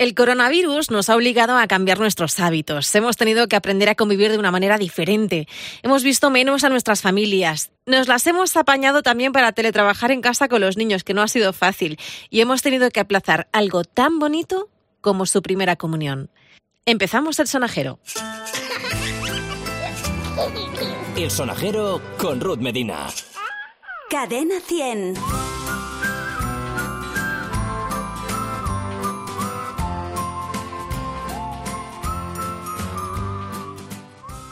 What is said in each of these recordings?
El coronavirus nos ha obligado a cambiar nuestros hábitos. Hemos tenido que aprender a convivir de una manera diferente. Hemos visto menos a nuestras familias. Nos las hemos apañado también para teletrabajar en casa con los niños, que no ha sido fácil. Y hemos tenido que aplazar algo tan bonito como su primera comunión. Empezamos el sonajero. El sonajero con Ruth Medina. Cadena 100.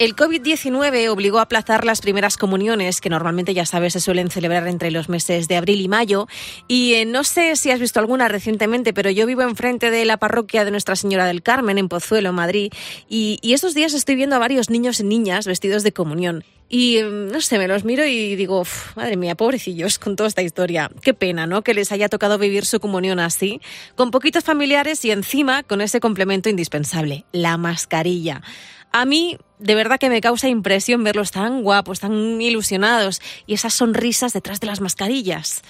El COVID-19 obligó a aplazar las primeras comuniones, que normalmente ya sabes se suelen celebrar entre los meses de abril y mayo. Y eh, no sé si has visto alguna recientemente, pero yo vivo enfrente de la parroquia de Nuestra Señora del Carmen, en Pozuelo, Madrid. Y, y estos días estoy viendo a varios niños y niñas vestidos de comunión. Y em, no sé, me los miro y digo, madre mía, pobrecillos con toda esta historia. Qué pena, ¿no? Que les haya tocado vivir su comunión así, con poquitos familiares y encima con ese complemento indispensable, la mascarilla. A mí, de verdad que me causa impresión verlos tan guapos, tan ilusionados y esas sonrisas detrás de las mascarillas.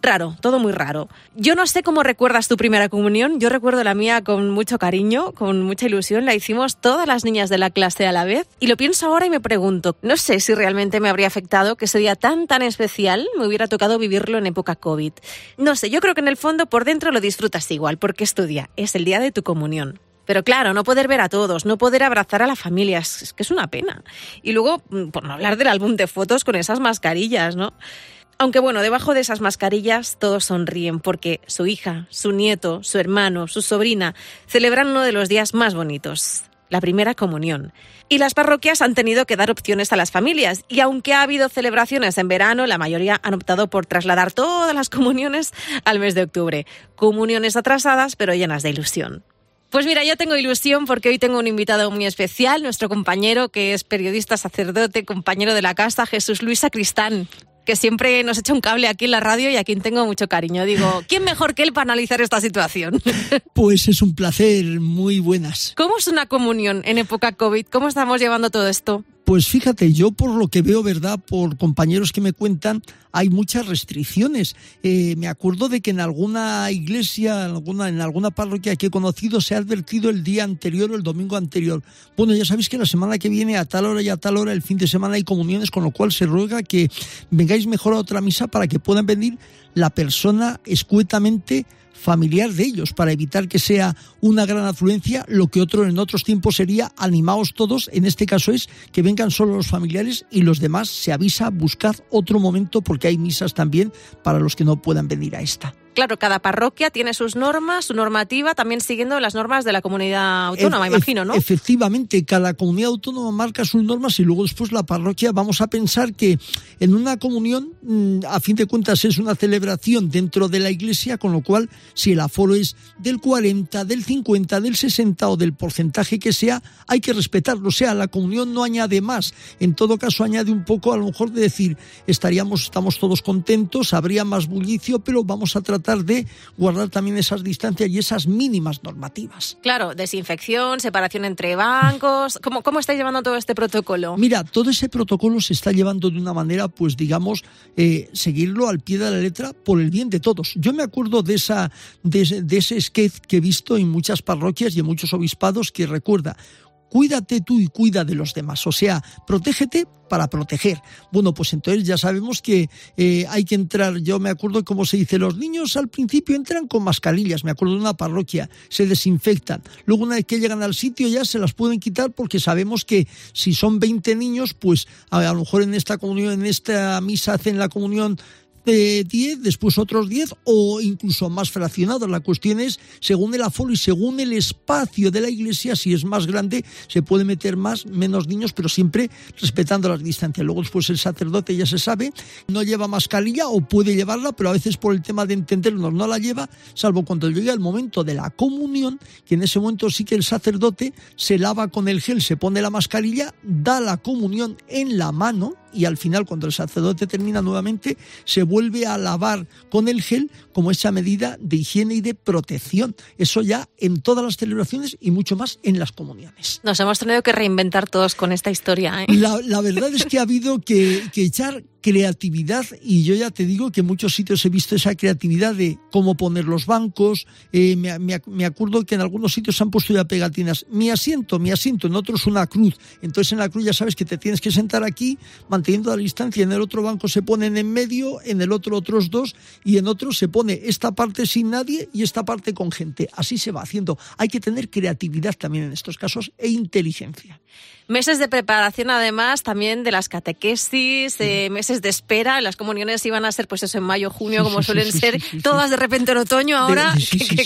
Raro, todo muy raro. Yo no sé cómo recuerdas tu primera comunión, yo recuerdo la mía con mucho cariño, con mucha ilusión, la hicimos todas las niñas de la clase a la vez y lo pienso ahora y me pregunto, no sé si realmente me habría afectado que ese día tan tan especial me hubiera tocado vivirlo en época COVID. No sé, yo creo que en el fondo por dentro lo disfrutas igual, porque es tu día, es el día de tu comunión. Pero claro, no poder ver a todos, no poder abrazar a la familia, es, que es una pena. Y luego, mm, por no hablar del álbum de fotos con esas mascarillas, ¿no? Aunque bueno, debajo de esas mascarillas todos sonríen porque su hija, su nieto, su hermano, su sobrina celebran uno de los días más bonitos, la primera comunión. Y las parroquias han tenido que dar opciones a las familias. Y aunque ha habido celebraciones en verano, la mayoría han optado por trasladar todas las comuniones al mes de octubre. Comuniones atrasadas, pero llenas de ilusión. Pues mira, yo tengo ilusión porque hoy tengo un invitado muy especial, nuestro compañero que es periodista, sacerdote, compañero de la casa, Jesús Luis Sacristán que siempre nos echa un cable aquí en la radio y a quien tengo mucho cariño. Digo, ¿quién mejor que él para analizar esta situación? Pues es un placer, muy buenas. ¿Cómo es una comunión en época COVID? ¿Cómo estamos llevando todo esto? Pues fíjate, yo por lo que veo, ¿verdad? Por compañeros que me cuentan, hay muchas restricciones. Eh, me acuerdo de que en alguna iglesia, en alguna, en alguna parroquia que he conocido, se ha advertido el día anterior o el domingo anterior. Bueno, ya sabéis que la semana que viene, a tal hora y a tal hora, el fin de semana hay comuniones, con lo cual se ruega que vengáis mejor a otra misa para que puedan venir la persona escuetamente familiar de ellos para evitar que sea una gran afluencia, lo que otro en otros tiempos sería animaos todos, en este caso es que vengan solo los familiares y los demás se avisa buscar otro momento porque hay misas también para los que no puedan venir a esta claro, cada parroquia tiene sus normas, su normativa, también siguiendo las normas de la comunidad autónoma, imagino, ¿no? Efectivamente, cada comunidad autónoma marca sus normas y luego después la parroquia vamos a pensar que en una comunión, mm, a fin de cuentas, es una celebración dentro de la iglesia, con lo cual, si el aforo es del 40, del 50, del 60 o del porcentaje que sea, hay que respetarlo. O sea, la comunión no añade más. En todo caso, añade un poco, a lo mejor, de decir, estaríamos, estamos todos contentos, habría más bullicio, pero vamos a tratar de guardar también esas distancias y esas mínimas normativas. Claro, desinfección, separación entre bancos. ¿Cómo, cómo estáis llevando todo este protocolo? Mira, todo ese protocolo se está llevando de una manera, pues digamos, eh, seguirlo al pie de la letra por el bien de todos. Yo me acuerdo de, esa, de, de ese sketch que he visto en muchas parroquias y en muchos obispados que recuerda cuídate tú y cuida de los demás. O sea, protégete para proteger. Bueno, pues entonces ya sabemos que eh, hay que entrar, yo me acuerdo cómo se dice, los niños al principio entran con mascarillas, me acuerdo de una parroquia, se desinfectan. Luego una vez que llegan al sitio ya se las pueden quitar porque sabemos que si son 20 niños, pues a, a lo mejor en esta comunión, en esta misa hacen la comunión de 10, después otros 10 o incluso más fraccionados. La cuestión es, según el aforo y según el espacio de la iglesia, si es más grande, se puede meter más, menos niños, pero siempre respetando las distancias. Luego después el sacerdote ya se sabe, no lleva mascarilla o puede llevarla, pero a veces por el tema de entendernos no la lleva, salvo cuando llega el momento de la comunión, que en ese momento sí que el sacerdote se lava con el gel, se pone la mascarilla, da la comunión en la mano, y al final cuando el sacerdote termina nuevamente se vuelve a lavar con el gel como esa medida de higiene y de protección. Eso ya en todas las celebraciones y mucho más en las comuniones. Nos hemos tenido que reinventar todos con esta historia. ¿eh? La, verdad es que ha habido que, echar creatividad y yo ya te digo que en muchos sitios he visto esa creatividad de cómo poner los bancos. Eh, me, me, acuerdo que en algunos sitios se han puesto ya pegatinas. Mi asiento, mi asiento, en otros una cruz. Entonces en la cruz ya sabes que te tienes que sentar aquí manteniendo la distancia. En el otro banco se ponen en medio, en el otro otros dos y en otro se pone esta parte sin nadie y esta parte con gente. Así se va haciendo. Hay que tener creatividad también en estos casos e inteligencia. Meses de preparación, además, también de las catequesis, meses de espera. Las comuniones iban a ser, pues eso, en mayo, junio, como suelen ser, todas de repente en otoño. Ahora,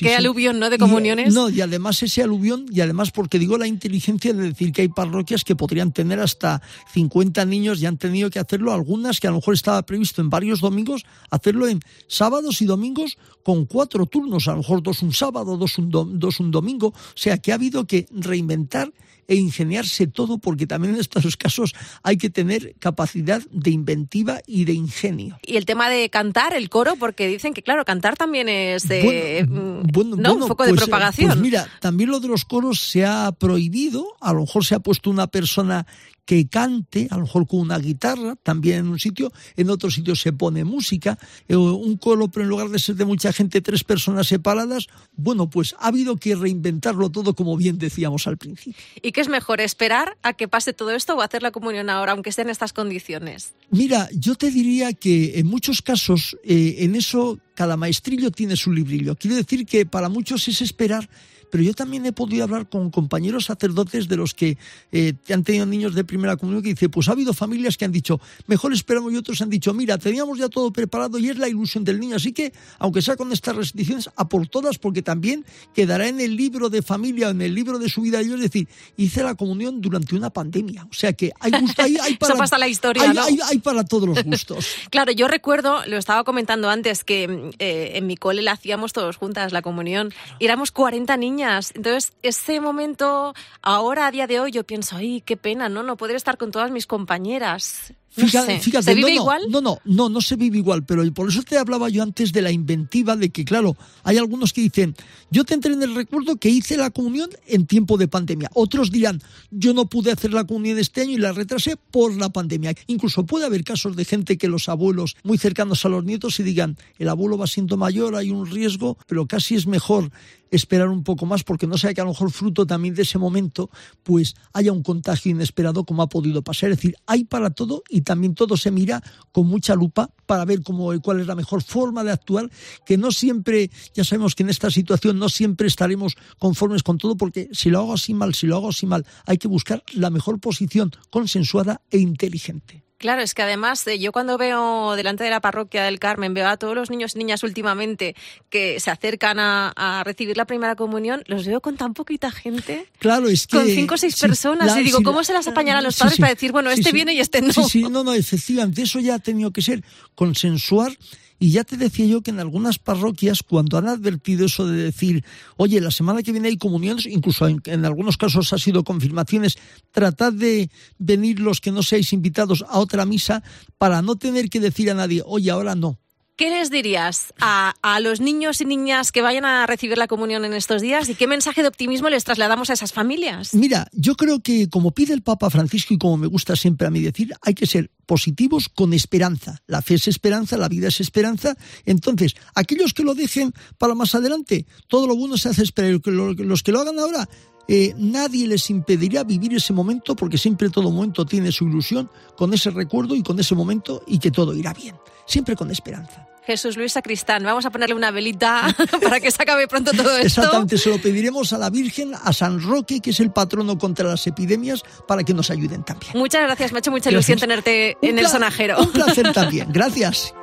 ¿qué, aluvión, ¿no? De comuniones. no, y además ese aluvión, y además porque digo la inteligencia de decir que hay parroquias que podrían tener hasta 50 niños y han tenido que hacerlo, algunas que a lo mejor estaba previsto en varios domingos, hacerlo en sábados y domingos con cuatro turnos, a lo mejor dos un sábado, dos un, dos un domingo. O sea que ha habido que reinventar e ingeniarse todo, porque también en estos casos hay que tener capacidad de inventiva y de ingenio. Y el tema de cantar, el coro, porque dicen que, claro, cantar también es de, bueno, un foco de pues, propagación. Pues mira, también lo de los coros se ha prohibido, a lo mejor se ha puesto una persona que cante, a lo mejor con una guitarra, también en un sitio, en otro sitio se pone música, eh, un coro, pero en lugar de ser de mucha gente, tres personas separadas, bueno, pues ha habido que reinventarlo todo, como bien decíamos al principio. ¿Y qué es mejor, esperar a que pase todo esto o hacer la comunión ahora, aunque esté en estas condiciones? Mira, yo te diría que en muchos casos, eh, en eso, cada maestrillo tiene su librillo. Quiero decir que para muchos es esperar pero yo también he podido hablar con compañeros sacerdotes de los que eh, han tenido niños de primera comunión que dice, pues ha habido familias que han dicho, mejor esperamos y otros han dicho, mira, teníamos ya todo preparado y es la ilusión del niño, así que aunque sea con estas restricciones, a por todas, porque también quedará en el libro de familia o en el libro de su vida, yo es decir, hice la comunión durante una pandemia, o sea que hay gusto, hay, para... pasa la historia, hay, para todos los gustos. claro, yo recuerdo, lo estaba comentando antes, que eh, en mi cole la hacíamos todos juntas, la comunión, éramos 40 niños entonces, ese momento, ahora a día de hoy, yo pienso, ay, qué pena, ¿no? No poder estar con todas mis compañeras. Fíjate, ¿Se vive no, igual? No, no, no, no se vive igual, pero por eso te hablaba yo antes de la inventiva, de que, claro, hay algunos que dicen, yo te entré en el recuerdo que hice la comunión en tiempo de pandemia. Otros dirán, yo no pude hacer la comunión este año y la retrasé por la pandemia. Incluso puede haber casos de gente que los abuelos muy cercanos a los nietos y digan, el abuelo va siendo mayor, hay un riesgo, pero casi es mejor esperar un poco más porque no sea que a lo mejor fruto también de ese momento pues haya un contagio inesperado como ha podido pasar. Es decir, hay para todo y también todo se mira con mucha lupa para ver cómo, cuál es la mejor forma de actuar, que no siempre, ya sabemos que en esta situación no siempre estaremos conformes con todo, porque si lo hago así mal, si lo hago así mal, hay que buscar la mejor posición consensuada e inteligente. Claro, es que además eh, yo cuando veo delante de la parroquia del Carmen, veo a todos los niños y niñas últimamente que se acercan a, recibir la primera comunión, los veo con tan poquita gente. Claro, es que... Con cinco o seis personas. y digo, ¿cómo se las apañarán los padres para decir, bueno, este viene y este no? Sí, sí, no, no, efectivamente, eso ya ha tenido que ser consensuar y ya te decía yo que en algunas parroquias, cuando han advertido eso de decir, oye, la semana que viene hay comuniones, incluso en, algunos casos ha sido confirmaciones, tratad de venir los que no seáis invitados a otra misa para no tener que decir a nadie, oye, ahora no. ¿Qué les dirías a, los niños y niñas que vayan a recibir la comunión en estos días y qué mensaje de optimismo les trasladamos a esas familias? Mira, yo creo que como pide el Papa Francisco y como me gusta siempre a mí decir, hay que ser positivos con esperanza. La fe es esperanza, la vida es esperanza. Entonces, aquellos que lo dejen para más adelante, todo lo bueno se hace esperar. Los que lo hagan ahora, eh, nadie les impedirá vivir ese momento porque siempre todo momento tiene su ilusión con ese recuerdo y con ese momento y que todo irá bien. Siempre con esperanza. Jesús Luis Sacristán. Vamos a ponerle una velita para que se acabe pronto todo esto. Exactamente, se lo pediremos a la Virgen, a San Roque, que es el patrono contra las epidemias, para que nos ayuden también. Muchas gracias, me ha hecho mucha ilusión tenerte en el sonajero. Un placer también, gracias.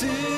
see.